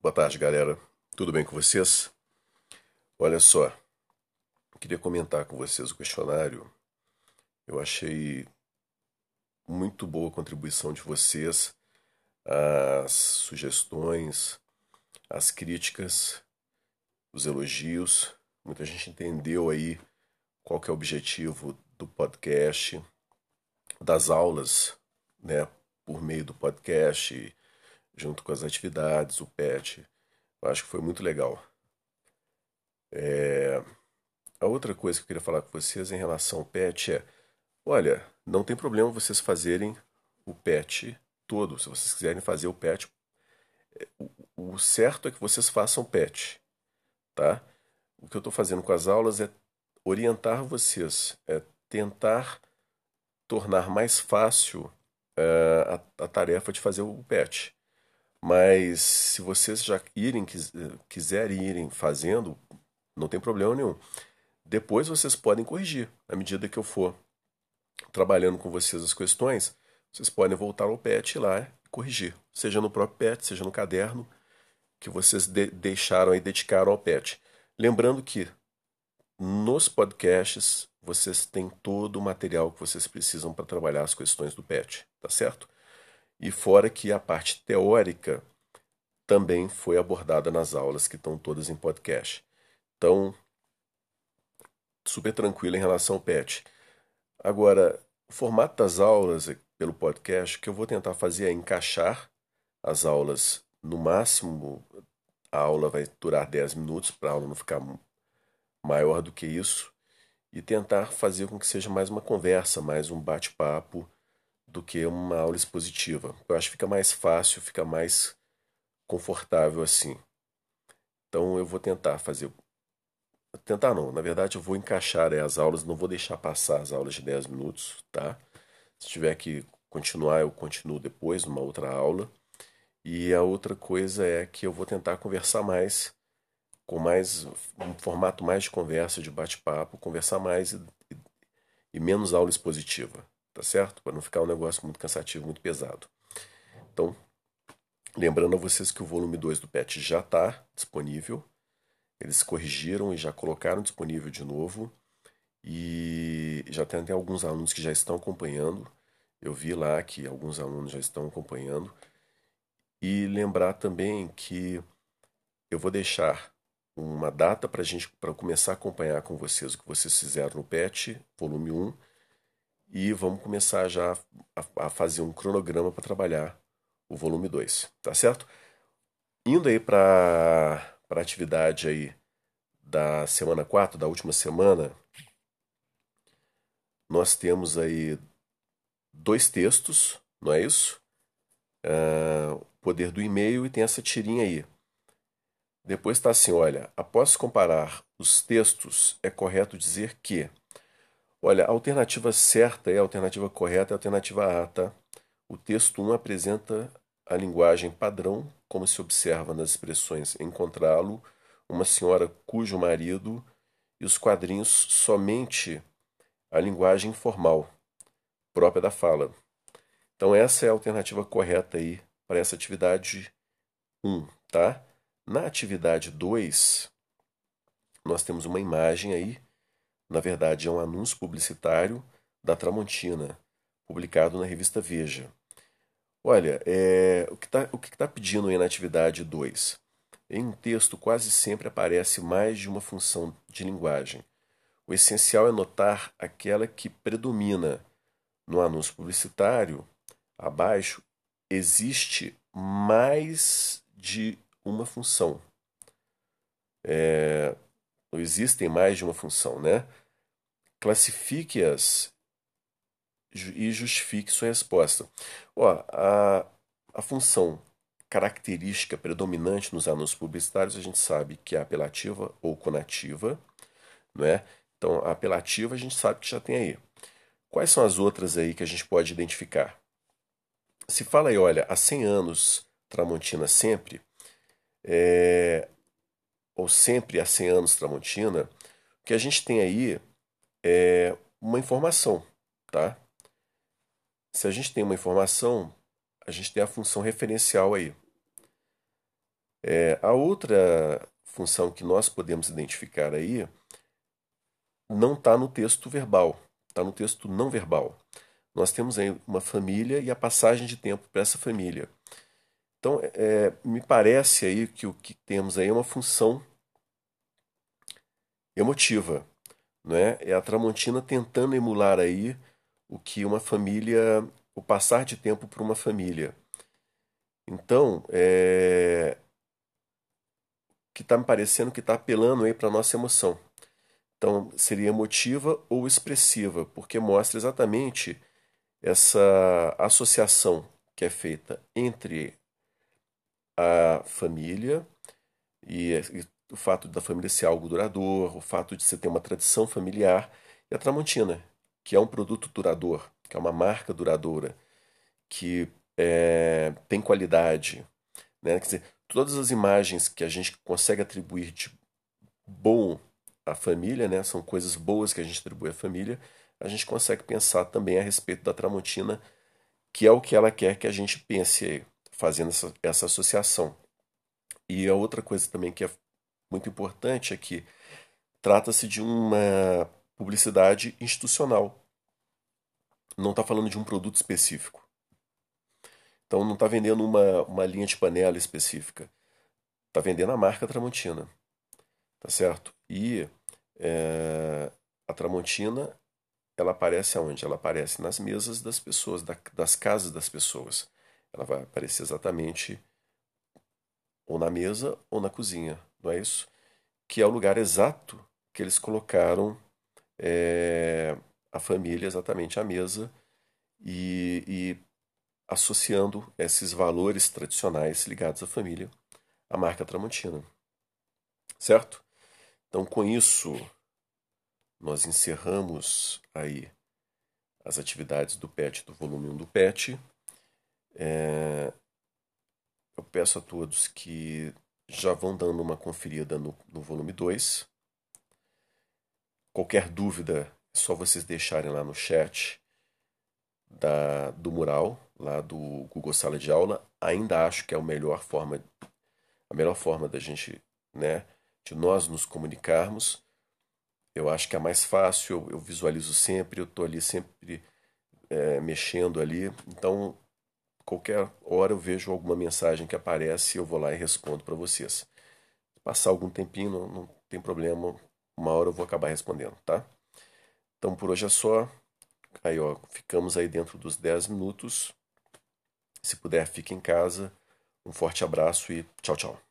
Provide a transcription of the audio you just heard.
Boa tarde, galera. Tudo bem com vocês? Olha só, queria comentar com vocês o questionário. Eu achei muito boa a contribuição de vocês, as sugestões, as críticas, os elogios. Muita gente entendeu aí qual que é o objetivo do podcast, das aulas, né, por meio do podcast junto com as atividades, o PET. Eu acho que foi muito legal. É... A outra coisa que eu queria falar com vocês em relação ao PET é: olha, não tem problema vocês fazerem o PET todo. Se vocês quiserem fazer o PET, é, o certo é que vocês façam PET, tá? O que eu estou fazendo com as aulas é orientar vocês, é tentar tornar mais fácil é, a, a tarefa de fazer o PET. Mas se vocês já irem, quiserem irem fazendo, não tem problema nenhum. Depois vocês podem corrigir. À medida que eu for trabalhando com vocês as questões, vocês podem voltar ao PET lá e corrigir. Seja no próprio PET, seja no caderno que vocês de deixaram e dedicaram ao PET. Lembrando que nos podcasts vocês têm todo o material que vocês precisam para trabalhar as questões do PET, tá certo? E fora que a parte teórica também foi abordada nas aulas que estão todas em podcast. Então, super tranquilo em relação ao PET. Agora, o formato das aulas pelo podcast, que eu vou tentar fazer é encaixar as aulas no máximo. A aula vai durar 10 minutos para a aula não ficar maior do que isso e tentar fazer com que seja mais uma conversa, mais um bate-papo do que uma aula expositiva. Eu acho que fica mais fácil, fica mais confortável assim. Então eu vou tentar fazer. Tentar não, na verdade eu vou encaixar as aulas, não vou deixar passar as aulas de 10 minutos, tá? Se tiver que continuar, eu continuo depois, numa outra aula. E a outra coisa é que eu vou tentar conversar mais, com mais um formato mais de conversa, de bate-papo, conversar mais e, e menos aula expositiva tá certo? Para não ficar um negócio muito cansativo, muito pesado. Então, lembrando a vocês que o volume 2 do PET já está disponível. Eles corrigiram e já colocaram disponível de novo. E já tem até alguns alunos que já estão acompanhando. Eu vi lá que alguns alunos já estão acompanhando. E lembrar também que eu vou deixar uma data para gente para começar a acompanhar com vocês o que vocês fizeram no PET, volume 1 e vamos começar já a, a fazer um cronograma para trabalhar o volume 2, tá certo? Indo aí para a atividade aí da semana 4, da última semana, nós temos aí dois textos, não é isso? Uh, poder do e-mail e tem essa tirinha aí. Depois está assim, olha, após comparar os textos, é correto dizer que Olha, a alternativa certa é a alternativa correta, é a alternativa A, tá? O texto 1 apresenta a linguagem padrão, como se observa nas expressões encontrá-lo, uma senhora cujo marido, e os quadrinhos somente a linguagem informal, própria da fala. Então essa é a alternativa correta aí para essa atividade 1, tá? Na atividade 2, nós temos uma imagem aí na verdade, é um anúncio publicitário da Tramontina, publicado na revista Veja. Olha, é, o que está tá pedindo aí na atividade 2? Em um texto, quase sempre aparece mais de uma função de linguagem. O essencial é notar aquela que predomina. No anúncio publicitário, abaixo, existe mais de uma função. É, existem mais de uma função, né? Classifique-as e justifique sua resposta. Ó, a, a função característica predominante nos anúncios publicitários a gente sabe que é apelativa ou conativa, não é? Então, a apelativa a gente sabe que já tem aí. Quais são as outras aí que a gente pode identificar? Se fala aí, olha, há 100 anos, Tramontina sempre, é, ou sempre há 100 anos Tramontina, o que a gente tem aí é uma informação, tá? Se a gente tem uma informação, a gente tem a função referencial aí. É, a outra função que nós podemos identificar aí não está no texto verbal, está no texto não verbal. Nós temos aí uma família e a passagem de tempo para essa família. Então, é, me parece aí que o que temos aí é uma função emotiva, né? É a Tramontina tentando emular aí o que uma família, o passar de tempo para uma família. Então, é, que está me parecendo que está apelando aí para nossa emoção. Então, seria emotiva ou expressiva, porque mostra exatamente essa associação que é feita entre a família e, e o fato da família ser algo duradouro, o fato de você ter uma tradição familiar e a Tramontina, que é um produto duradouro, que é uma marca duradoura, que é, tem qualidade. Né? Quer dizer, todas as imagens que a gente consegue atribuir de bom à família, né? são coisas boas que a gente atribui à família, a gente consegue pensar também a respeito da Tramontina, que é o que ela quer que a gente pense fazendo essa, essa associação. E a outra coisa também que é muito importante é que trata-se de uma publicidade institucional. Não está falando de um produto específico. Então não está vendendo uma, uma linha de panela específica. Está vendendo a marca Tramontina. Tá certo? E é, a Tramontina, ela aparece aonde? Ela aparece nas mesas das pessoas, da, das casas das pessoas. Ela vai aparecer exatamente ou na mesa ou na cozinha, não é isso? Que é o lugar exato que eles colocaram é, a família exatamente à mesa e, e associando esses valores tradicionais ligados à família à marca Tramontina. Certo? Então, com isso, nós encerramos aí as atividades do PET, do volume 1 do PET. É, eu peço a todos que já vão dando uma conferida no, no volume 2. Qualquer dúvida, é só vocês deixarem lá no chat da, do mural, lá do Google Sala de Aula. Ainda acho que é a melhor forma, a melhor forma da gente, né, de nós nos comunicarmos. Eu acho que é mais fácil, eu, eu visualizo sempre, eu estou ali sempre é, mexendo ali. Então, qualquer hora eu vejo alguma mensagem que aparece e eu vou lá e respondo para vocês. Passar algum tempinho, não, não tem problema, uma hora eu vou acabar respondendo, tá? Então por hoje é só. Aí, ó, ficamos aí dentro dos 10 minutos. Se puder, fique em casa. Um forte abraço e tchau, tchau.